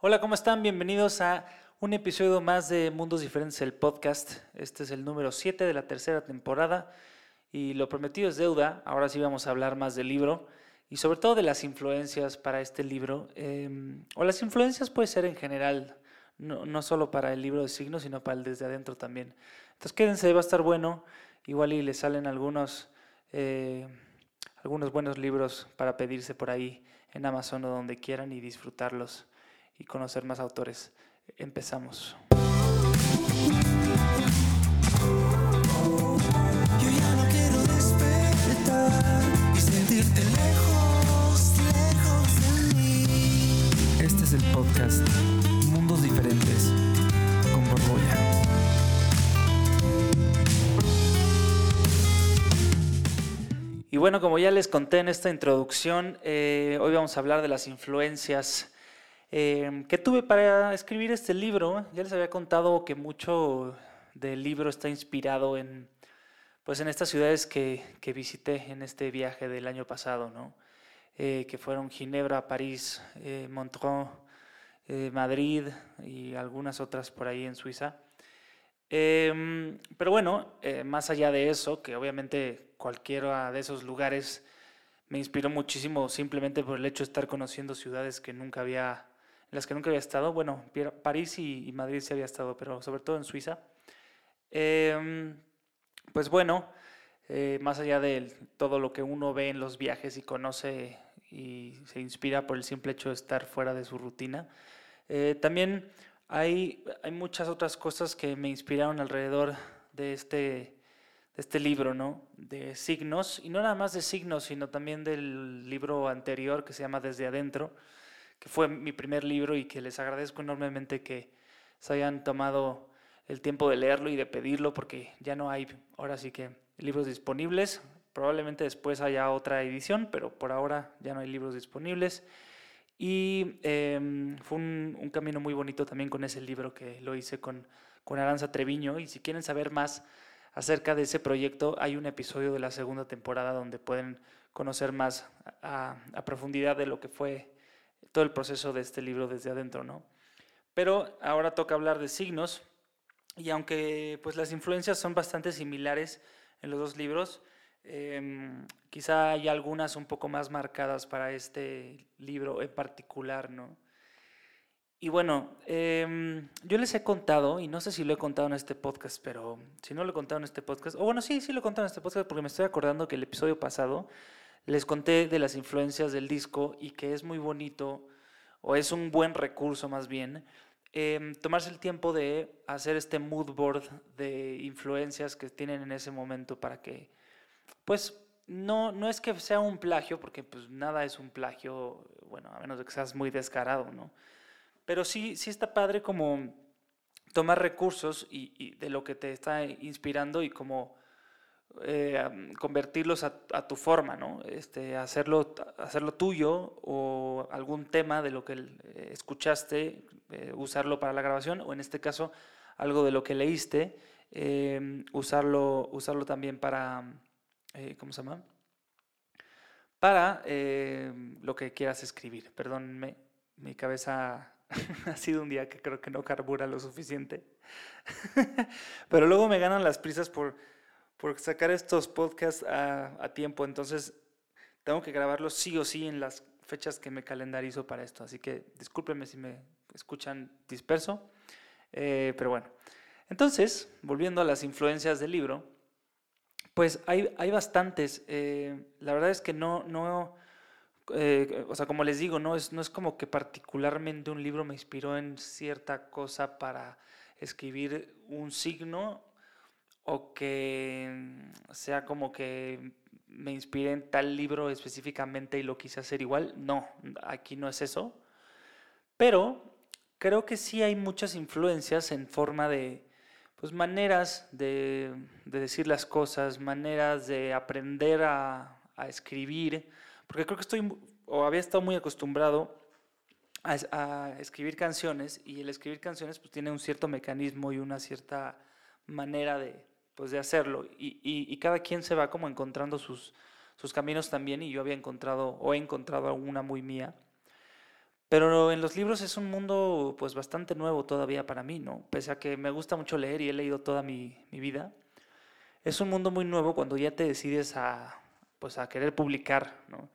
Hola, ¿cómo están? Bienvenidos a un episodio más de Mundos Diferentes, el podcast. Este es el número 7 de la tercera temporada y lo prometido es deuda. Ahora sí vamos a hablar más del libro y sobre todo de las influencias para este libro. Em, o las influencias puede ser en general, no, solo para el libro de signos, sino para el desde adentro también. Entonces quédense, va a estar bueno. Igual y les salen algunos, eh, algunos buenos libros para pedirse por ahí en Amazon o donde quieran y disfrutarlos y conocer más autores. Empezamos. Yo ya no quiero despertar y sentirte lejos, lejos de mí. Este es el podcast Mundos Diferentes con Borbolla. Y bueno, como ya les conté en esta introducción, eh, hoy vamos a hablar de las influencias Em, que tuve para escribir este libro. Ya les había contado que mucho del libro está inspirado en, pues en estas ciudades que, que visité en este viaje del año pasado, ¿no? Eh, que fueron Ginebra, París, eh, Montreux, eh, Madrid y algunas otras por ahí en Suiza. Em, pero bueno, más allá de eso, que obviamente cualquiera de esos lugares me inspiró muchísimo simplemente por el hecho de estar conociendo ciudades que nunca había en las que nunca había estado. Bueno, París y, Madrid sí había estado, pero sobre todo en Suiza. Em, pues bueno, eh, más allá de todo lo que uno ve en los viajes y conoce y se inspira por el simple hecho de estar fuera de su rutina, eh, también hay, hay muchas otras cosas que me inspiraron alrededor de este, de este libro, ¿no? De signos, y no nada más de signos, sino también del libro anterior que se llama Desde Adentro, que fue mi primer libro y que les agradezco enormemente que se hayan tomado el tiempo de leerlo y de pedirlo porque ya no hay ahora sí que libros disponibles. Probablemente después haya otra edición, pero por ahora ya no hay libros disponibles. Y em, fue un, camino muy bonito también con ese libro que lo hice con, con Aranza Treviño. Y si quieren saber más acerca de ese proyecto, hay un episodio de la segunda temporada donde pueden conocer más a, a profundidad de lo que fue todo el proceso de este libro desde adentro, ¿no? Pero ahora toca hablar de signos y aunque pues las influencias son bastante similares en los dos libros, em, quizá hay algunas un poco más marcadas para este libro en particular, ¿no? Y bueno, em, yo les he contado, y no sé si lo he contado en este podcast, pero si no lo he contado en este podcast, o bueno, sí, sí lo he contado en este podcast porque me estoy acordando que el episodio pasado les conté de las influencias del disco y que es muy bonito, o es un buen recurso más bien, em, tomarse el tiempo de hacer este mood board de influencias que tienen en ese momento para que, pues, no, no es que sea un plagio, porque pues nada es un plagio, bueno, a menos de que seas muy descarado, ¿no? Pero sí, sí está padre como tomar recursos y de lo que te está inspirando y como eh, convertirlos a, tu forma, ¿no? Este, hacerlo, hacerlo tuyo o algún tema de lo que eh, escuchaste, eh, usarlo para la grabación o en este caso algo de lo que leíste, usarlo, usarlo también para, ¿cómo se llama? Para lo que quieras escribir. Perdónme, mi cabeza ha sido un día que creo que no carbura lo suficiente. Pero luego me ganan las prisas por por sacar estos podcasts a, tiempo. Entonces, tengo que grabarlos sí o sí en las fechas que me calendarizo para esto. Así que discúlpenme si me escuchan disperso. Eh, pero bueno. Entonces, volviendo a las influencias del libro, pues hay, hay bastantes. Eh, la verdad es que no, no eh, o sea, como les digo, no es, no es como que particularmente un libro me inspiró en cierta cosa para escribir un signo o que sea como que me inspiré en tal libro específicamente y lo quise hacer igual. No, aquí no es eso. Pero creo que sí hay muchas influencias en forma de pues, maneras de, decir las cosas, maneras de aprender a, escribir, porque creo que estoy o había estado muy acostumbrado a, a, escribir canciones y el escribir canciones pues tiene un cierto mecanismo y una cierta manera de, pues de hacerlo. Y, y, cada quien se va como encontrando sus, sus caminos también y yo había encontrado o he encontrado una muy mía. Pero en los libros es un mundo pues bastante nuevo todavía para mí, ¿no? Pese a que me gusta mucho leer y he leído toda mi, mi vida, es un mundo muy nuevo cuando ya te decides a, pues, a querer publicar, ¿no?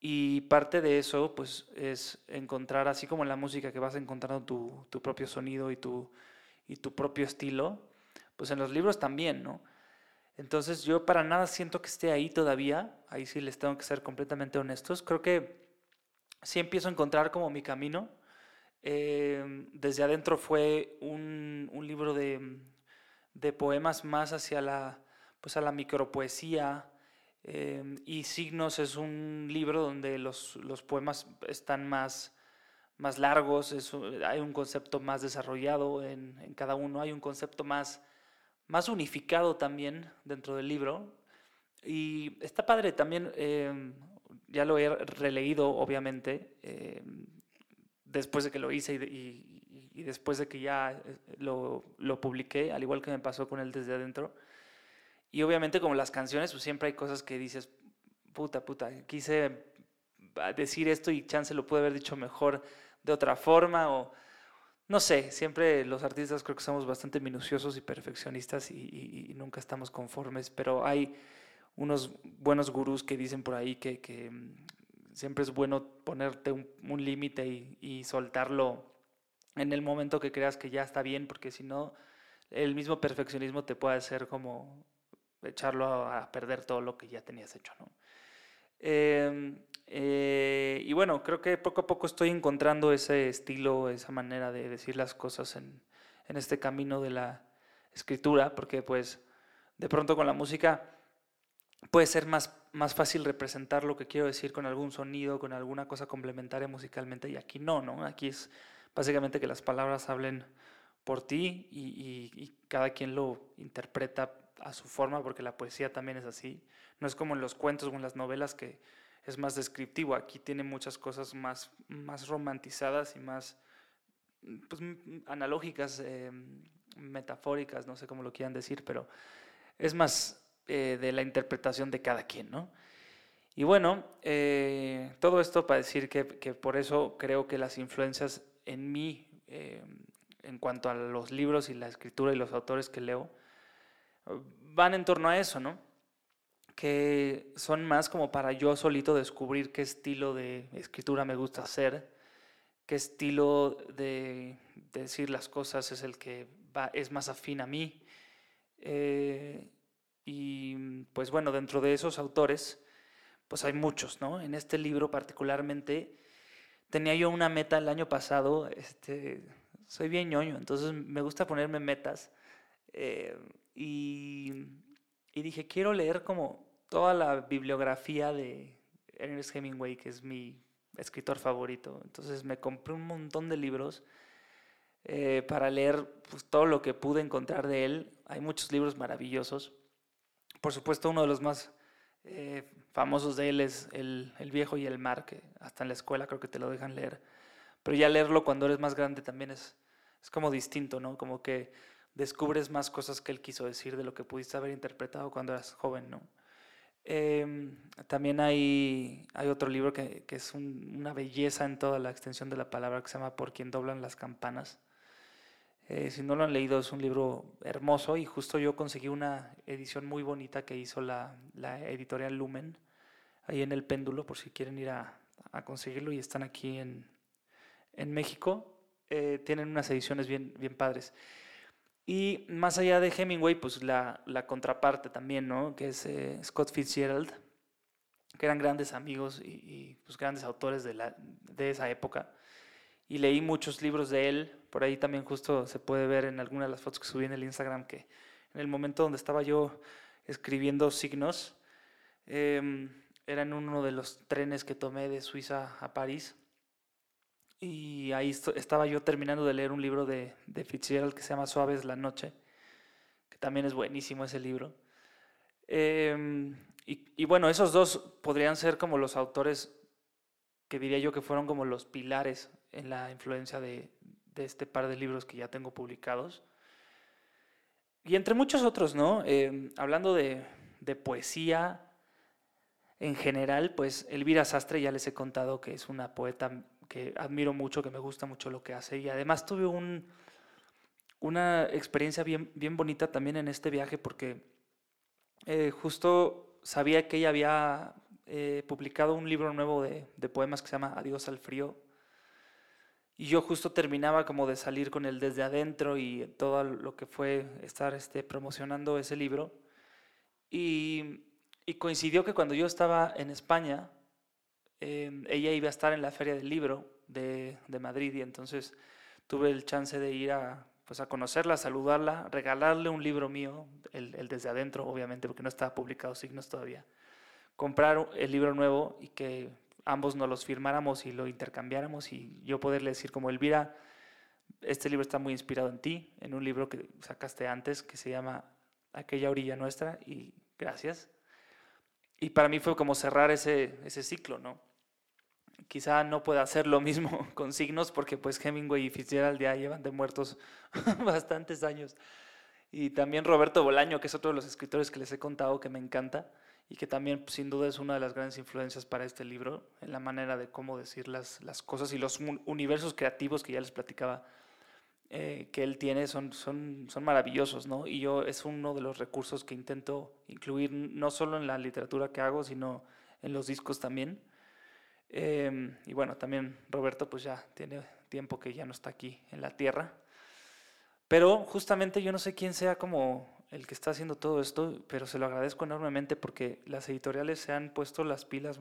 Y parte de eso pues es encontrar, así como en la música que vas encontrando tu, tu propio sonido y tu, y tu propio estilo, pues en los libros también, ¿no? Entonces yo para nada siento que esté ahí todavía, ahí sí les tengo que ser completamente honestos. Creo que sí empiezo a encontrar como mi camino. Eh, desde adentro fue un, un libro de, de poemas más hacia la, pues a la micropoesía. eh, y Signos es un libro donde los, los poemas están más, más largos, es hay un concepto más desarrollado en, en cada uno, hay un concepto más, más unificado también dentro del libro. Y está padre también, eh, ya lo he releído obviamente, eh, después de que lo hice y, y- y después de que ya eh, lo, lo publiqué, al igual que me pasó con él desde adentro. Y obviamente como las canciones, pues siempre hay cosas que dices, puta, puta, quise decir esto y chance lo pude haber dicho mejor de otra forma o no sé, siempre los artistas creo que somos bastante minuciosos y perfeccionistas y, nunca estamos conformes, pero hay unos buenos gurús que dicen por ahí que, mm, siempre es bueno ponerte un, límite y, soltarlo en el momento que creas que ya está bien, porque si no, el mismo perfeccionismo te puede hacer como echarlo a, a perder todo lo que ya tenías hecho, ¿no? Em, eh, y bueno, creo que poco a poco estoy encontrando ese estilo, esa manera de decir las cosas en, en este camino de la escritura, porque pues de pronto con la música puede ser más, más fácil representar lo que quiero decir con algún sonido, con alguna cosa complementaria musicalmente, y aquí no, ¿no? Aquí es básicamente que las palabras hablen por ti y, y- y cada quien lo interpreta a su forma, porque la poesía también es así. No es como en los cuentos o en las novelas que es más descriptivo. Aquí tiene muchas cosas más, más romantizadas y más pues, analógicas, eh, metafóricas, no sé cómo lo quieran decir, pero es más eh, de la interpretación de cada quien, ¿no? Y bueno, eh, todo esto para decir que, que por eso creo que las influencias en mí, eh, en cuanto a los libros y la escritura y los autores que leo, van en torno a eso, ¿no? Que son más como para yo solito descubrir qué estilo de escritura me gusta hacer, qué estilo de, de decir las cosas es el que va, es más afín a mí. Eh, y pues bueno, dentro de esos autores, pues hay muchos, ¿no? En este libro particularmente tenía yo una meta el año pasado, este, soy bien ñoño, entonces me gusta ponerme metas. eh, y, y dije, quiero leer como toda la bibliografía de Ernest Hemingway, que es mi escritor favorito. Entonces me compré un montón de libros eh, para leer pues, todo lo que pude encontrar de él. Hay muchos libros maravillosos. Por supuesto, uno de los más eh, famosos de él es el, el Viejo y el Mar, que hasta en la escuela creo que te lo dejan leer. Pero ya leerlo cuando eres más grande también es, es como distinto, ¿no? Como que descubres más cosas que él quiso decir de lo que pudiste haber interpretado cuando eras joven, ¿no? Em, también hay, hay otro libro que, que es un- una belleza en toda la extensión de la palabra que se llama Por quien doblan las campanas. Eh, si no lo han leído, es un libro hermoso y justo yo conseguí una edición muy bonita que hizo la, la editorial Lumen, ahí en el péndulo, por si quieren ir a, a conseguirlo y están aquí en, en México. Eh, tienen unas ediciones bien, bien padres. Y más allá de Hemingway, pues la, la contraparte también, ¿no? Que es eh, Scott Fitzgerald, que eran grandes amigos y, y, pues, grandes autores de, la, de esa época. Y leí muchos libros de él. Por ahí también justo se puede ver en alguna de las fotos que subí en el Instagram que en el momento donde estaba yo escribiendo signos, em, era en uno de los trenes que tomé de Suiza a París. Y ahí estaba yo terminando de leer un libro de, de Fitzgerald que se llama Suaves la Noche, que también es buenísimo ese libro. Em, y, y bueno, esos dos podrían ser como los autores que diría yo que fueron como los pilares en la influencia de, de este par de libros que ya tengo publicados. Y entre muchos otros, ¿no? Em, hablando de, de poesía en general, pues Elvira Sastre ya les he contado que es una poeta que admiro mucho, que me gusta mucho lo que hace. Y además tuve un, una experiencia bien, bien bonita también en este viaje porque eh, justo sabía que ella había eh, publicado un libro nuevo de, de poemas que se llama Adiós al frío. Y yo justo terminaba como de salir con él desde adentro y todo lo que fue estar este, promocionando ese libro. Y, y coincidió que cuando yo estaba en España, ella iba a estar en la Feria del Libro de, de Madrid y entonces tuve el chance de ir a, pues, a conocerla, saludarla, regalarle un libro mío, el, el desde adentro, obviamente, porque no estaba publicado Signos todavía, comprar el libro nuevo y que ambos nos los firmáramos y lo intercambiáramos y yo poderle decir como Elvira, este libro está muy inspirado en ti, en un libro que sacaste antes que se llama Aquella orilla nuestra y gracias. Y para mí fue como cerrar ese, ese ciclo, ¿no? Quizá no pueda hacer lo mismo con signos porque pues Hemingway y Fitzgerald ya llevan de muertos bastantes años. Y también Roberto Bolaño, que es otro de los escritores que les he contado que me encanta y que también pues, sin duda es una de las grandes influencias para este libro, en la manera de cómo decir las, las cosas y los un- universos creativos que ya les platicaba eh, que él tiene son, son, son maravillosos, ¿no? Y yo es uno de los recursos que intento incluir no solo en la literatura que hago, sino en los discos también. Em, y bueno, también Roberto pues ya tiene tiempo que ya no está aquí en la tierra. Pero justamente yo no sé quién sea como el que está haciendo todo esto, pero se lo agradezco enormemente porque las editoriales se han puesto las pilas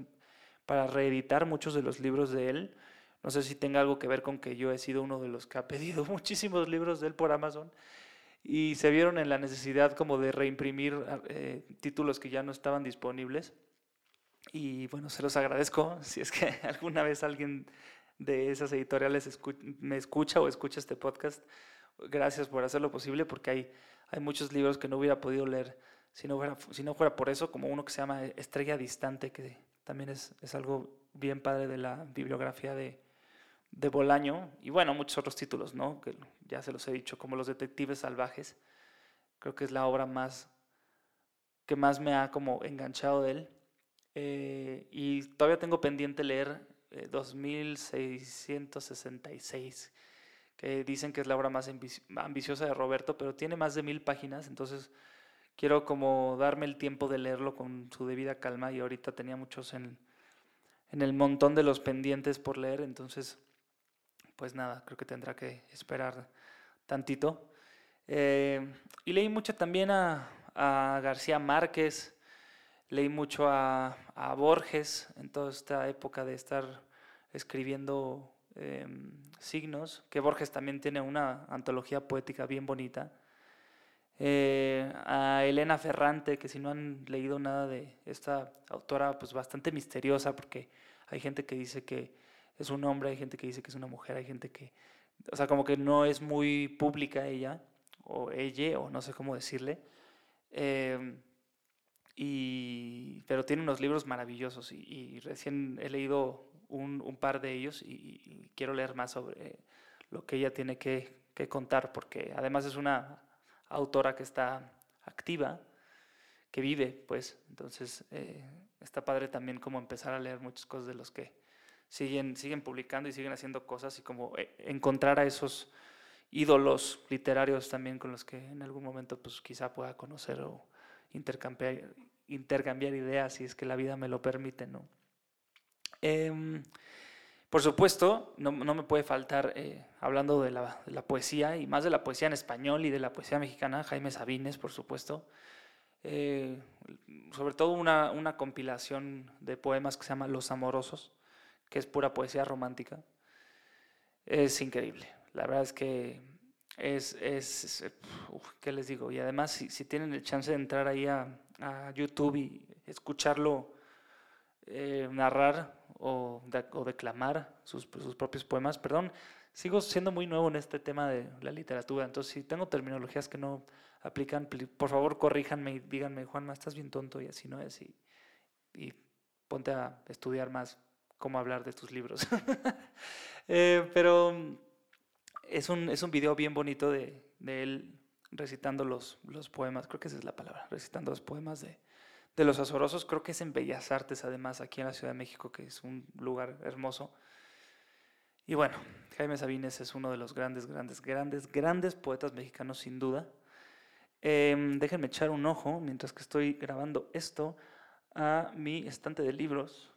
para reeditar muchos de los libros de él. No sé si tenga algo que ver con que yo he sido uno de los que ha pedido muchísimos libros de él por Amazon y se vieron en la necesidad como de reimprimir eh, títulos que ya no estaban disponibles. Y bueno, se los agradezco si es que alguna vez alguien de esas editoriales me escucha o escucha este podcast. Gracias por hacerlo posible porque hay, hay muchos libros que no hubiera podido leer si no, fuera, si no fuera por eso, como uno que se llama Estrella Distante, que también es, es algo bien padre de la bibliografía de, de Bolaño. Y bueno, muchos otros títulos, ¿no? Que ya se los he dicho, como Los Detectives Salvajes. Creo que es la obra más que más me ha como enganchado de él. Eh, y todavía tengo pendiente leer eh, 2666, que dicen que es la obra más ambici- ambiciosa de Roberto, pero tiene más de mil páginas, entonces quiero como darme el tiempo de leerlo con su debida calma y ahorita tenía muchos en, en el montón de los pendientes por leer, entonces pues nada, creo que tendrá que esperar tantito. Eh, y leí mucho también a García Márquez, leí mucho a, a Borges en toda esta época de estar escribiendo em, signos, que Borges también tiene una antología poética bien bonita. Eh, a Elena Ferrante, que si no han leído nada de esta autora, pues bastante misteriosa, porque hay gente que dice que es un hombre, hay gente que dice que es una mujer, hay gente que, o sea, como que no es muy pública ella, o ella, o no sé cómo decirle. Em, y, pero tiene unos libros maravillosos y, recién he leído un, un par de ellos y, y quiero leer más sobre lo que ella tiene que, que contar, porque además es una autora que está activa, que vive, pues, entonces eh, está padre también como empezar a leer muchas cosas de los que siguen, siguen publicando y siguen haciendo cosas y como eh, encontrar a esos ídolos literarios también con los que en algún momento pues quizá pueda conocer o intercambiar, intercambiar ideas si es que la vida me lo permite, ¿no? Em, por supuesto, no, no me puede faltar, eh, hablando de la, poesía y más de la poesía en español y de la poesía mexicana, Jaime Sabines, por supuesto. Eh, sobre todo una, una compilación de poemas que se llama Los Amorosos, que es pura poesía romántica. Es increíble. La verdad es que es, es, ¿qué les digo? Y además, si, si tienen el chance de entrar ahí a, a YouTube y escucharlo eh, narrar o, o declamar sus, sus propios poemas, perdón, sigo siendo muy nuevo en este tema de la literatura, entonces si tengo terminologías que no aplican, pli- por favor corríjanme y díganme, Juanma, estás bien tonto y así no es, y, ponte a estudiar más cómo hablar de tus libros. Eh, pero es un, es un video bien bonito de, de él recitando los, los poemas, creo que esa es la palabra, recitando los poemas de, de los Azorosos, creo que es en Bellas Artes además, aquí en la Ciudad de México, que es un lugar hermoso. Y bueno, Jaime Sabines es uno de los grandes, grandes, grandes, grandes poetas mexicanos sin duda. Em, déjenme echar un ojo mientras que estoy grabando esto a mi estante de libros.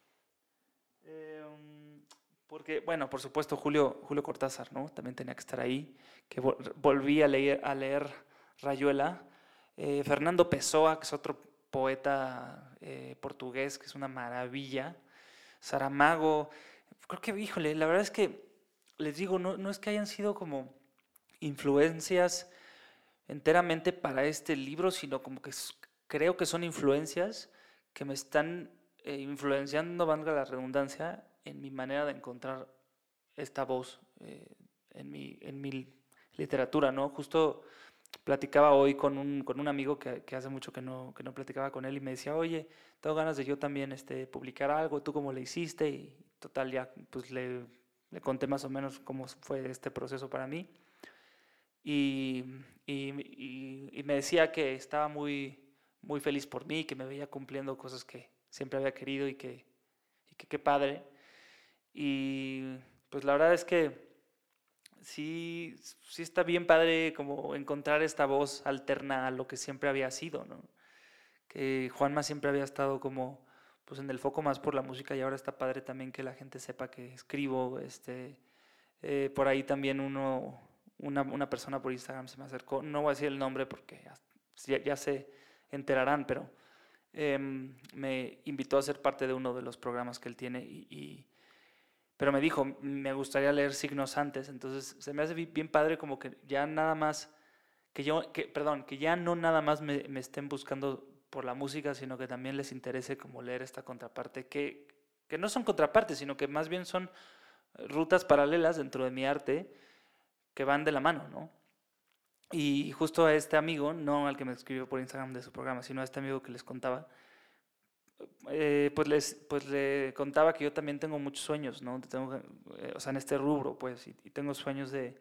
Em, porque, bueno, por supuesto, Julio, Julio Cortázar, ¿no? También tenía que estar ahí, que vol- volví a leer, a leer Rayuela. Eh, Fernando Pessoa, que es otro poeta eh, portugués, que es una maravilla. Saramago. Creo que, híjole, la verdad es que, les digo, no, no es que hayan sido como influencias enteramente para este libro, sino como que creo que son influencias que me están eh, influenciando, valga la redundancia, en mi manera de encontrar esta voz en, mi, en mi literatura, ¿no? Justo platicaba hoy con un, con un amigo que, hace mucho que no, que no platicaba con él y me decía, oye, tengo ganas de yo también este, publicar algo, ¿tú cómo le hiciste? Y total, ya pues le, le conté más o menos cómo fue este proceso para mí. Y- y me decía que estaba muy, muy feliz por mí, que me veía cumpliendo cosas que siempre había querido y que, y que qué padre. Y pues la verdad es que sí, sí está bien padre como encontrar esta voz alterna a lo que siempre había sido, ¿no? Que Juanma siempre había estado como pues en el foco más por la música y ahora está padre también que la gente sepa que escribo, este, eh, por ahí también uno, una, una persona por Instagram se me acercó, no voy a decir el nombre porque ya, ya- se enterarán, pero em, me invitó a ser parte de uno de los programas que él tiene y- pero me dijo, me gustaría leer signos antes, entonces se me hace bi- bien padre como que ya nada más, que yo, que, perdón, que ya no nada más me, estén buscando por la música, sino que también les interese como leer esta contraparte, que, que no son contrapartes, sino que más bien son rutas paralelas dentro de mi arte que van de la mano, ¿no? Y justo a este amigo, no al que me escribió por Instagram de su programa, sino a este amigo que les contaba, eh, pues, les, pues le contaba que yo también tengo muchos sueños, ¿no? Tengo, eh, o sea, en este rubro, pues, y, y tengo sueños de,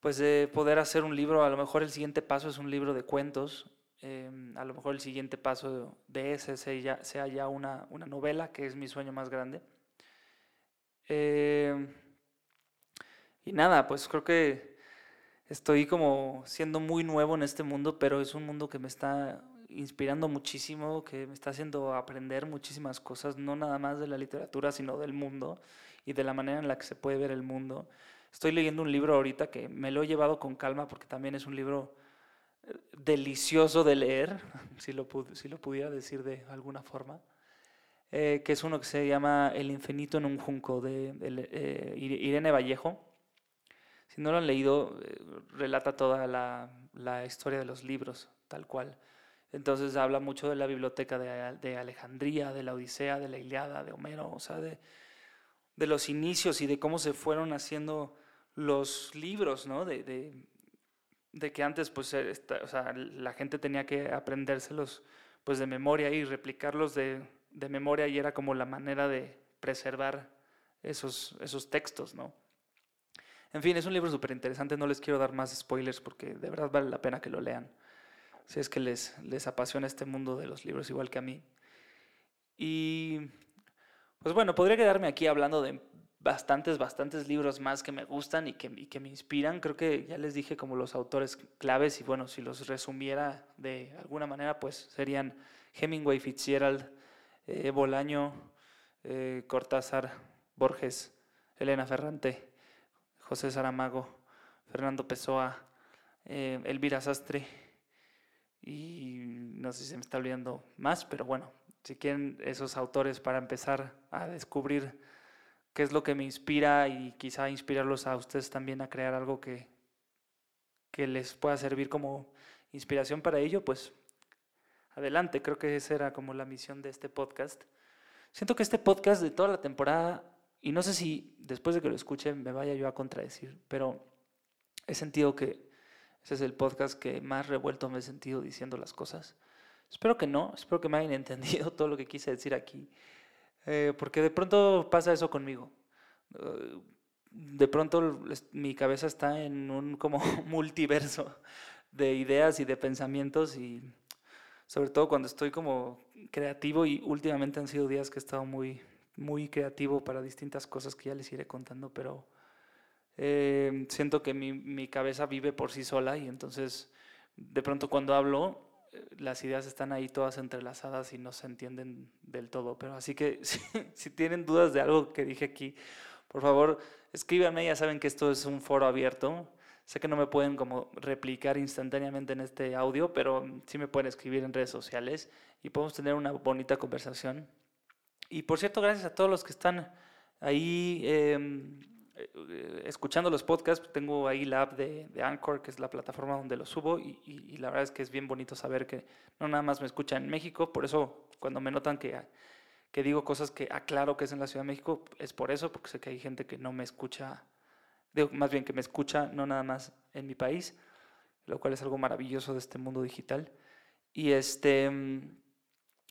pues, de poder hacer un libro. A lo mejor el siguiente paso es un libro de cuentos. eh, a lo mejor el siguiente paso de ese sea sea ya una, una novela, que es mi sueño más grande. Eh, y nada, pues creo que estoy como siendo muy nuevo en este mundo, pero es un mundo que me está inspirando muchísimo, que me está haciendo aprender muchísimas cosas, no nada más de la literatura, sino del mundo y de la manera en la que se puede ver el mundo. Estoy leyendo un libro ahorita que me lo he llevado con calma porque también es un libro eh, delicioso de leer, si lo, si lo pudiera decir de alguna forma, eh, que es uno que se llama El infinito en un junco de, de, eh, Ire- Irene Vallejo. Si no lo han leído, eh, relata toda la, la historia de los libros, tal cual. Entonces habla mucho de la biblioteca de, Alejandría, de la Odisea, de la Iliada, de Homero, o sea, de, los inicios y de cómo se fueron haciendo los libros, ¿no? De, que antes, pues, la gente tenía que aprendérselos, pues, de memoria y replicarlos de, de memoria y era como la manera de preservar esos, esos textos, ¿no? En fin, es un libro súper interesante, no les quiero dar más spoilers porque de verdad vale la pena que lo lean, si es que les, les apasiona este mundo de los libros igual que a mí. Y pues bueno, podría quedarme aquí hablando de bastantes, bastantes libros más que me gustan y que, que me inspiran. Creo que ya les dije como los autores claves y bueno, si los resumiera de alguna manera, pues serían Hemingway, Fitzgerald, eh, Bolaño, eh, Cortázar, Borges, Elena Ferrante, José Saramago, Fernando Pessoa, eh, Elvira Sastre y no sé si se me está olvidando más, pero bueno, si quieren esos autores para empezar a descubrir qué es lo que me inspira y quizá inspirarlos a ustedes también a crear algo que, que les pueda servir como inspiración para ello, pues adelante, creo que esa era como la misión de este podcast. Siento que este podcast de toda la temporada, y no sé si después de que lo escuchen me vaya yo a contradecir, pero he sentido que ese es el podcast que más revuelto me he sentido diciendo las cosas. Espero que no, espero que me hayan entendido todo lo que quise decir aquí, eh, porque de pronto pasa eso conmigo. Eh, de pronto mi cabeza está en un como multiverso de ideas y de pensamientos y sobre todo cuando estoy como creativo y últimamente han sido días que he estado muy muy creativo para distintas cosas que ya les iré contando, pero eh, siento que mi, mi cabeza vive por sí sola y entonces de pronto cuando hablo eh, las ideas están ahí todas entrelazadas y no se entienden del todo. Pero así que si, si tienen dudas de algo que dije aquí, por favor escríbanme, ya saben que esto es un foro abierto. Sé que no me pueden como replicar instantáneamente en este audio, pero sí me pueden escribir en redes sociales y podemos tener una bonita conversación. Y por cierto, gracias a todos los que están ahí eh, escuchando los podcasts. Tengo ahí la app de, Anchor, que es la plataforma donde los subo, y, la verdad es que es bien bonito saber que no nada más me escuchan en México. Por eso, cuando me notan que, que digo cosas que aclaro que es en la Ciudad de México, es por eso, porque sé que hay gente que no me escucha, digo, más bien que me escucha no nada más en mi país, lo cual es algo maravilloso de este mundo digital. Y este.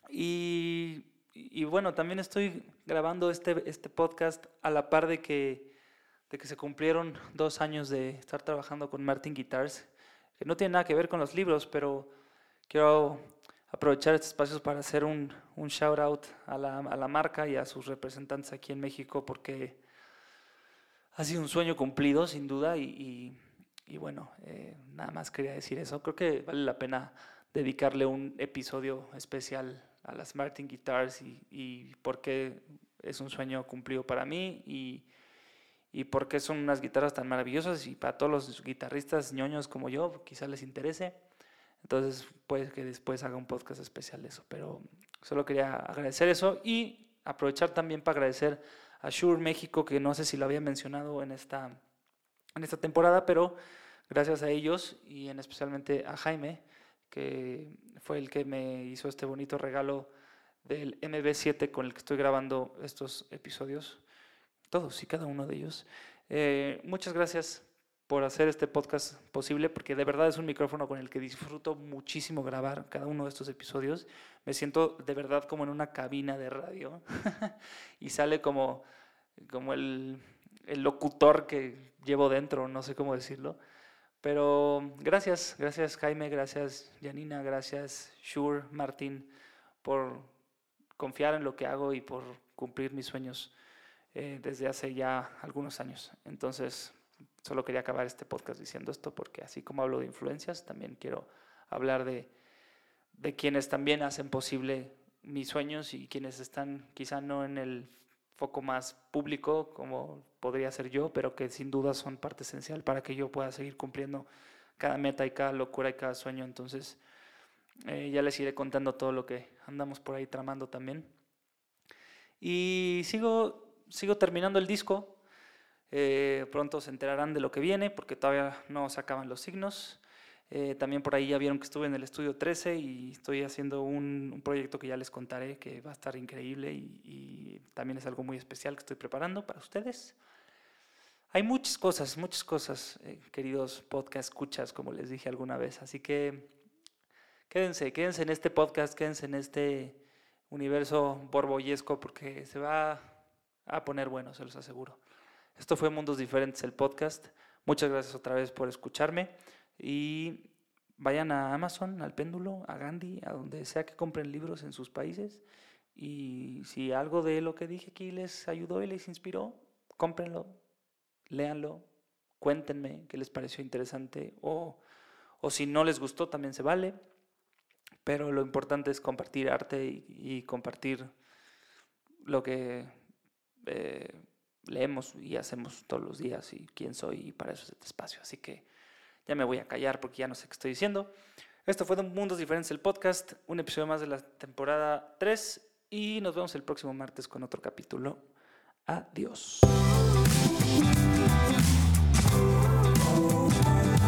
Y, y bueno, también estoy grabando este, este podcast a la par de que, de que se cumplieron dos años de estar trabajando con Martin Guitars, que no tiene nada que ver con los libros, pero quiero aprovechar estos espacios para hacer un, un shout out a la, a la marca y a sus representantes aquí en México, porque ha sido un sueño cumplido, sin duda, y, y- y bueno, eh, nada más quería decir eso. Creo que vale la pena dedicarle un episodio especial a las Martin Guitars y, y por qué es un sueño cumplido para mí y, y por qué son unas guitarras tan maravillosas y para todos los guitarristas ñoños como yo, quizás les interese. Entonces, puede que después haga un podcast especial de eso, pero solo quería agradecer eso y aprovechar también para agradecer a Shure México, que no sé si lo había mencionado en esta, en esta temporada, pero gracias a ellos y en especialmente a Jaime, que fue el que me hizo este bonito regalo del MB7 con el que estoy grabando estos episodios, todos y cada uno de ellos. Eh, muchas gracias por hacer este podcast posible, porque de verdad es un micrófono con el que disfruto muchísimo grabar cada uno de estos episodios. Me siento de verdad como en una cabina de radio y sale como, como el, el locutor que llevo dentro, no sé cómo decirlo. Pero gracias, gracias Jaime, gracias Janina, gracias Shure, Martín, por confiar en lo que hago y por cumplir mis sueños eh, desde hace ya algunos años. Entonces, solo quería acabar este podcast diciendo esto porque así como hablo de influencias, también quiero hablar de, de quienes también hacen posible mis sueños y quienes están quizá no en el foco más público como podría ser yo, pero que sin duda son parte esencial para que yo pueda seguir cumpliendo cada meta y cada locura y cada sueño. Entonces, eh, ya les iré contando todo lo que andamos por ahí tramando también. Y sigo, sigo terminando el disco. Eh, pronto se enterarán de lo que viene porque todavía no se acaban los signos. Eh, también por ahí ya vieron que estuve en el estudio 13 y estoy haciendo un, proyecto que ya les contaré que va a estar increíble y, y también es algo muy especial que estoy preparando para ustedes. Hay muchas cosas, muchas cosas, eh, queridos podcast escuchas, como les dije alguna vez. Así que quédense, quédense en este podcast, quédense en este universo borbollesco porque se va a poner bueno, se los aseguro. Esto fue Mundos Diferentes, el podcast. Muchas gracias otra vez por escucharme y vayan a Amazon, al péndulo, a Gandhi, a donde sea que compren libros en sus países. Y si algo de lo que dije aquí les ayudó y les inspiró, cómprenlo, léanlo, cuéntenme qué les pareció interesante o, o si no les gustó también se vale. Pero lo importante es compartir arte y, y compartir lo que eh, leemos y hacemos todos los días y quién soy y para eso es este espacio. Así que ya me voy a callar porque ya no sé qué estoy diciendo. Esto fue de Mundos Diferentes, el podcast, un episodio más de la temporada 3 y nos vemos el próximo martes con otro capítulo. Adiós.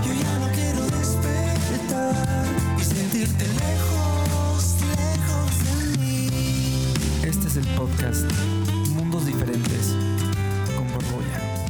Yo ya no quiero despertar y sentirte lejos, lejos de mí. Este es el podcast diferentes con Borbolla.